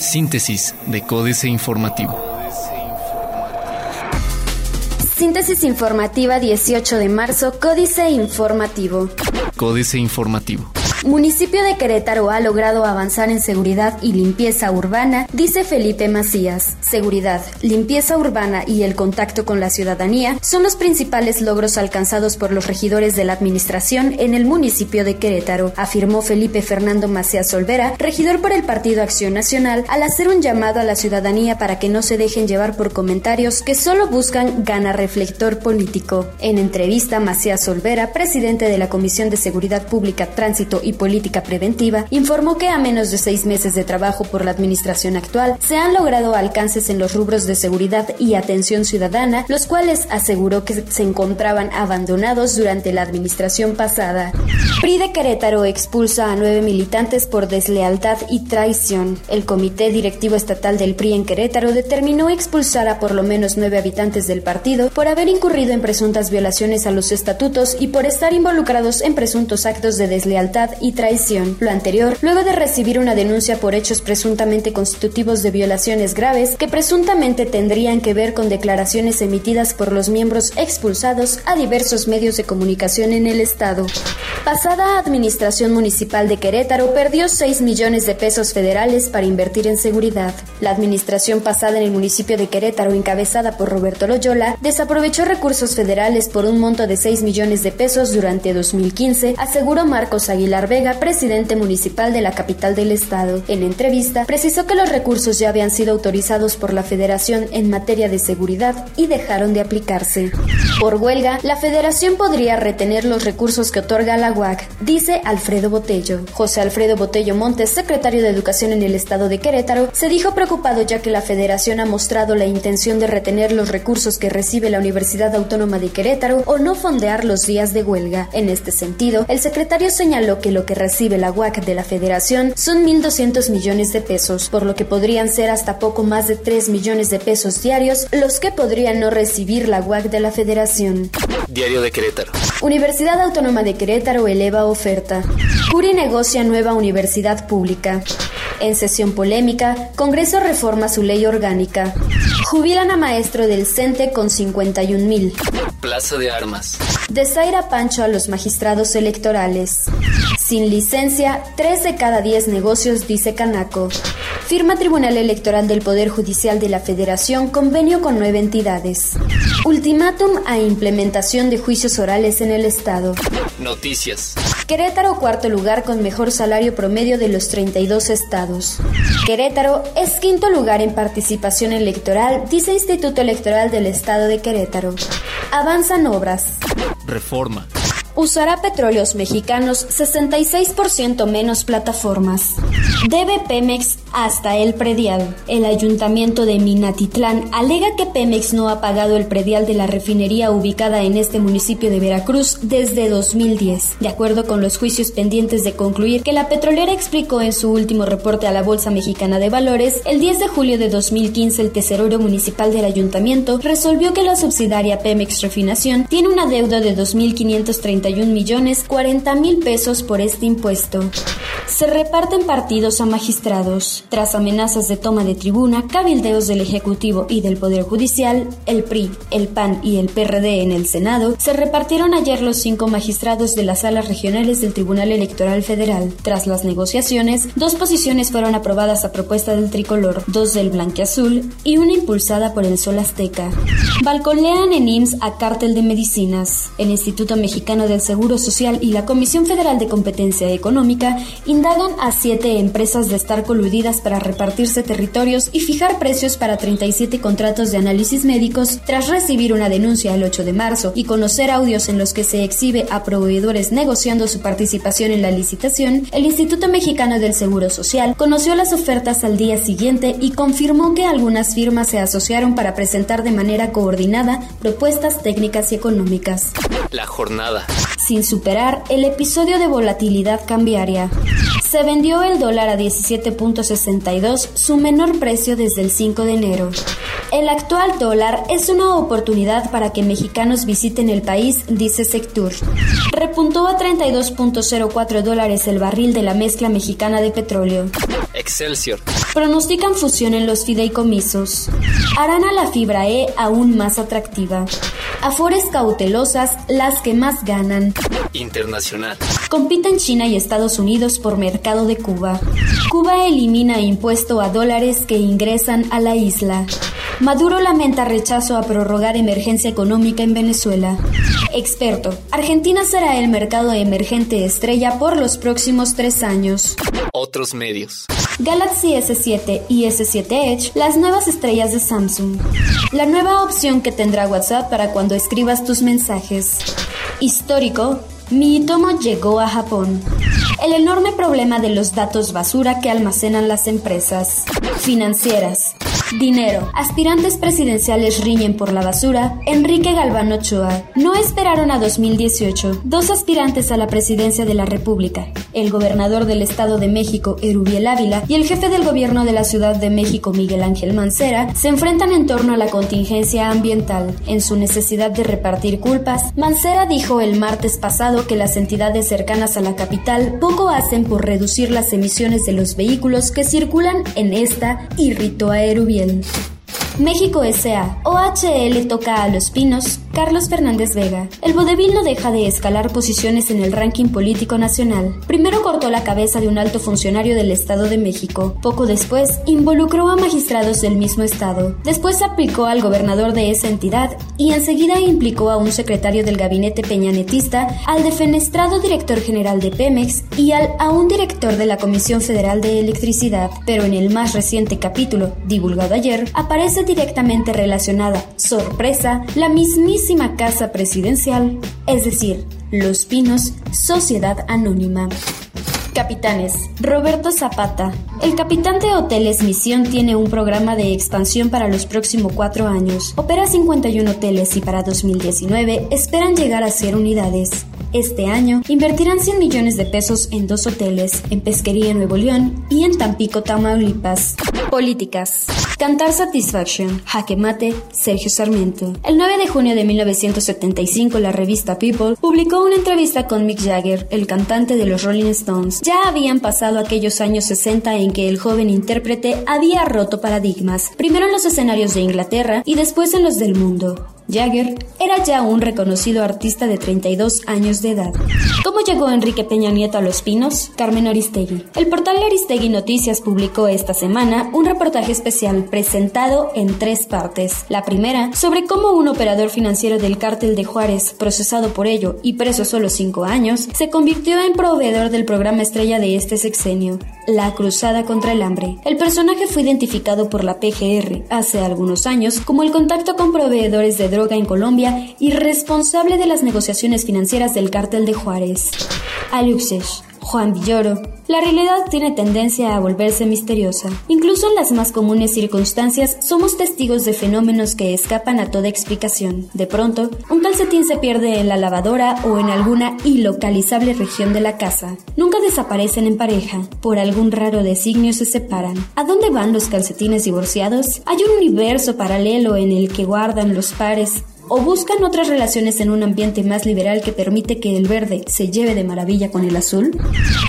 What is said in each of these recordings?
Síntesis de Códice Informativo. Síntesis informativa 18 de marzo, Códice Informativo. Códice Informativo. Municipio de Querétaro ha logrado avanzar en seguridad y limpieza urbana, dice Felipe Macías. Seguridad, limpieza urbana y el contacto con la ciudadanía son los principales logros alcanzados por los regidores de la administración en el municipio de Querétaro, afirmó Felipe Fernando Macías Olvera, regidor por el Partido Acción Nacional, al hacer un llamado a la ciudadanía para que no se dejen llevar por comentarios que solo buscan ganar reflector político. En entrevista, Macías Olvera, presidente de la Comisión de Seguridad Pública, Tránsito y Política Preventiva, informó que a menos de seis meses de trabajo por la administración actual, se han logrado alcances en los rubros de seguridad y atención ciudadana, los cuales aseguró que se encontraban abandonados durante la administración pasada. PRI de Querétaro expulsa a nueve militantes por deslealtad y traición. El Comité Directivo Estatal del PRI en Querétaro determinó expulsar a por lo menos nueve habitantes del partido por haber incurrido en presuntas violaciones a los estatutos y por estar involucrados en presuntos actos de deslealtad y traición. Lo anterior, luego de recibir una denuncia por hechos presuntamente constitutivos de violaciones graves que presuntamente tendrían que ver con declaraciones emitidas por los miembros expulsados a diversos medios de comunicación en el Estado. Pasada administración municipal de Querétaro perdió 6 millones de pesos federales para invertir en seguridad. La administración pasada en el municipio de Querétaro, encabezada por Roberto Loyola, desaprovechó recursos federales por un monto de 6 millones de pesos durante 2015, aseguró Marcos Aguilar Vega, presidente municipal de la capital del estado. En entrevista, precisó que los recursos ya habían sido autorizados por la federación en materia de seguridad y dejaron de aplicarse. Por huelga, la federación podría retener los recursos que otorga la UAC, dice Alfredo Botello. José Alfredo Botello Montes, secretario de Educación en el estado de Querétaro, se dijo preocupado ya que la federación ha mostrado la intención de retener los recursos que recibe la Universidad Autónoma de Querétaro o no fondear los días de huelga. En este sentido, el secretario señaló que lo que recibe la UAC de la federación son 1.200 millones de pesos, por lo que podrían ser hasta poco más de 3 millones de pesos diarios los que podrían no recibir la UAC de la federación. Diario de Querétaro. Universidad Autónoma de Querétaro eleva oferta. Curi negocia nueva universidad pública. En sesión polémica, Congreso reforma su ley orgánica. Jubilan a maestro del CENTE con 51 mil. Plaza de Armas. Desaira Pancho a los magistrados electorales. Sin licencia, 3 de cada 10 negocios, dice Canaco. Firma Tribunal Electoral del Poder Judicial de la Federación convenio con nueve entidades. Ultimátum a implementación de juicios orales en el Estado. Noticias. Querétaro cuarto lugar con mejor salario promedio de los 32 estados. Querétaro es quinto lugar en participación electoral, dice Instituto Electoral del Estado de Querétaro. Avanzan obras. Reforma. Usará petróleos mexicanos 66% menos plataformas. Debe Pemex hasta el predial. El ayuntamiento de Minatitlán alega que Pemex no ha pagado el predial de la refinería ubicada en este municipio de Veracruz desde 2010. De acuerdo con los juicios pendientes de concluir que la petrolera explicó en su último reporte a la Bolsa Mexicana de Valores, el 10 de julio de 2015 el tesorero municipal del ayuntamiento resolvió que la subsidiaria Pemex Refinación tiene una deuda de 2.531 millones 40 mil pesos por este impuesto. Se reparten partidos a magistrados. Tras amenazas de toma de tribuna, cabildeos del Ejecutivo y del Poder Judicial, el PRI, el PAN y el PRD en el Senado, se repartieron ayer los cinco magistrados de las salas regionales del Tribunal Electoral Federal. Tras las negociaciones, dos posiciones fueron aprobadas a propuesta del tricolor, dos del blanqueazul y una impulsada por el Sol Azteca. Balconean en IMSS a cártel de medicinas. El Instituto Mexicano del Seguro Social y la Comisión Federal de Competencia Económica indagan a siete empresas de estar coludidas para repartirse territorios y fijar precios para 37 contratos de análisis médicos tras recibir una denuncia el 8 de marzo y conocer audios en los que se exhibe a proveedores negociando su participación en la licitación, el Instituto Mexicano del Seguro Social conoció las ofertas al día siguiente y confirmó que algunas firmas se asociaron para presentar de manera coordinada propuestas técnicas y económicas. La jornada. Sin superar el episodio de volatilidad cambiaria. Se vendió el dólar a 17.62, su menor precio desde el 5 de enero. El actual dólar es una oportunidad para que mexicanos visiten el país, dice Sectur. Repuntó a 32.04 dólares el barril de la mezcla mexicana de petróleo. Excelsior. Pronostican fusión en los fideicomisos. Harán a la fibra E aún más atractiva. Afores cautelosas, las que más ganan. Internacional. Compiten China y Estados Unidos por mercado de Cuba. Cuba elimina impuesto a dólares que ingresan a la isla. Maduro lamenta rechazo a prorrogar emergencia económica en Venezuela. Experto, Argentina será el mercado emergente estrella por los próximos tres años. Otros medios. Galaxy S7 y S7 Edge, las nuevas estrellas de Samsung. La nueva opción que tendrá WhatsApp para cuando escribas tus mensajes. Histórico, Miitomo llegó a Japón. El enorme problema de los datos basura que almacenan las empresas. Financieras. Dinero. Aspirantes presidenciales riñen por la basura. Enrique Galván Ochoa. No esperaron a 2018. Dos aspirantes a la presidencia de la República. El gobernador del Estado de México, Erubiel Ávila, y el jefe del gobierno de la Ciudad de México, Miguel Ángel Mancera, se enfrentan en torno a la contingencia ambiental. En su necesidad de repartir culpas, Mancera dijo el martes pasado que las entidades cercanas a la capital poco hacen por reducir las emisiones de los vehículos que circulan en esta, irritó a Erubiel. 天 México S.A. OHL toca a Los Pinos, Carlos Fernández Vega. El vodevil no deja de escalar posiciones en el ranking político nacional. Primero cortó la cabeza de un alto funcionario del Estado de México. Poco después, involucró a magistrados del mismo estado. Después aplicó al gobernador de esa entidad y enseguida implicó a un secretario del gabinete peñanetista, al defenestrado director general de Pemex y al, a un director de la Comisión Federal de Electricidad. Pero en el más reciente capítulo, divulgado ayer, aparece directamente relacionada, sorpresa, la mismísima casa presidencial, es decir, Los Pinos, Sociedad Anónima. Capitanes. Roberto Zapata. El capitán de Hoteles Misión tiene un programa de expansión para los próximos cuatro años. Opera 51 hoteles y para 2019 esperan llegar a ser unidades. Este año invertirán 100 millones de pesos en dos hoteles, en Pesquería Nuevo León y en Tampico, Tamaulipas. Políticas. Cantar Satisfaction, Jaque Mate, Sergio Sarmiento. El 9 de junio de 1975, la revista People publicó una entrevista con Mick Jagger, el cantante de los Rolling Stones. Ya habían pasado aquellos años 60 en que el joven intérprete había roto paradigmas, primero en los escenarios de Inglaterra y después en los del mundo. Jagger era ya un reconocido artista de 32 años de edad. ¿Cómo llegó Enrique Peña Nieto a Los Pinos? Carmen Aristegui. El portal Aristegui Noticias publicó esta semana un reportaje especial presentado en tres partes. La primera, sobre cómo un operador financiero del cártel de Juárez, procesado por ello y preso solo cinco años, se convirtió en proveedor del programa estrella de este sexenio, La Cruzada contra el Hambre. El personaje fue identificado por la PGR hace algunos años como el contacto con proveedores de droga en Colombia y responsable de las negociaciones financieras del cártel de Juárez. Aluxes, Juan Villoro. La realidad tiene tendencia a volverse misteriosa. Incluso en las más comunes circunstancias somos testigos de fenómenos que escapan a toda explicación. De pronto, un calcetín se pierde en la lavadora o en alguna ilocalizable región de la casa. Nunca desaparecen en pareja. Por algún raro designio se separan. ¿A dónde van los calcetines divorciados? ¿Hay un universo paralelo en el que guardan los pares o buscan otras relaciones en un ambiente más liberal que permite que el verde se lleve de maravilla con el azul?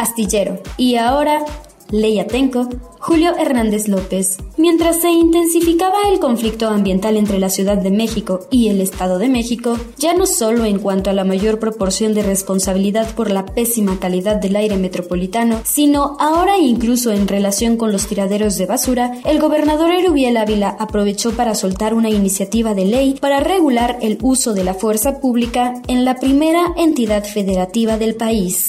Astillero. Y ahora, Leia Tenco, Julio Hernández López. Mientras se intensificaba el conflicto ambiental entre la Ciudad de México y el Estado de México, ya no solo en cuanto a la mayor proporción de responsabilidad por la pésima calidad del aire metropolitano, sino ahora incluso en relación con los tiraderos de basura, el gobernador Erubiel Ávila aprovechó para soltar una iniciativa de ley para regular el uso de la fuerza pública en la primera entidad federativa del país.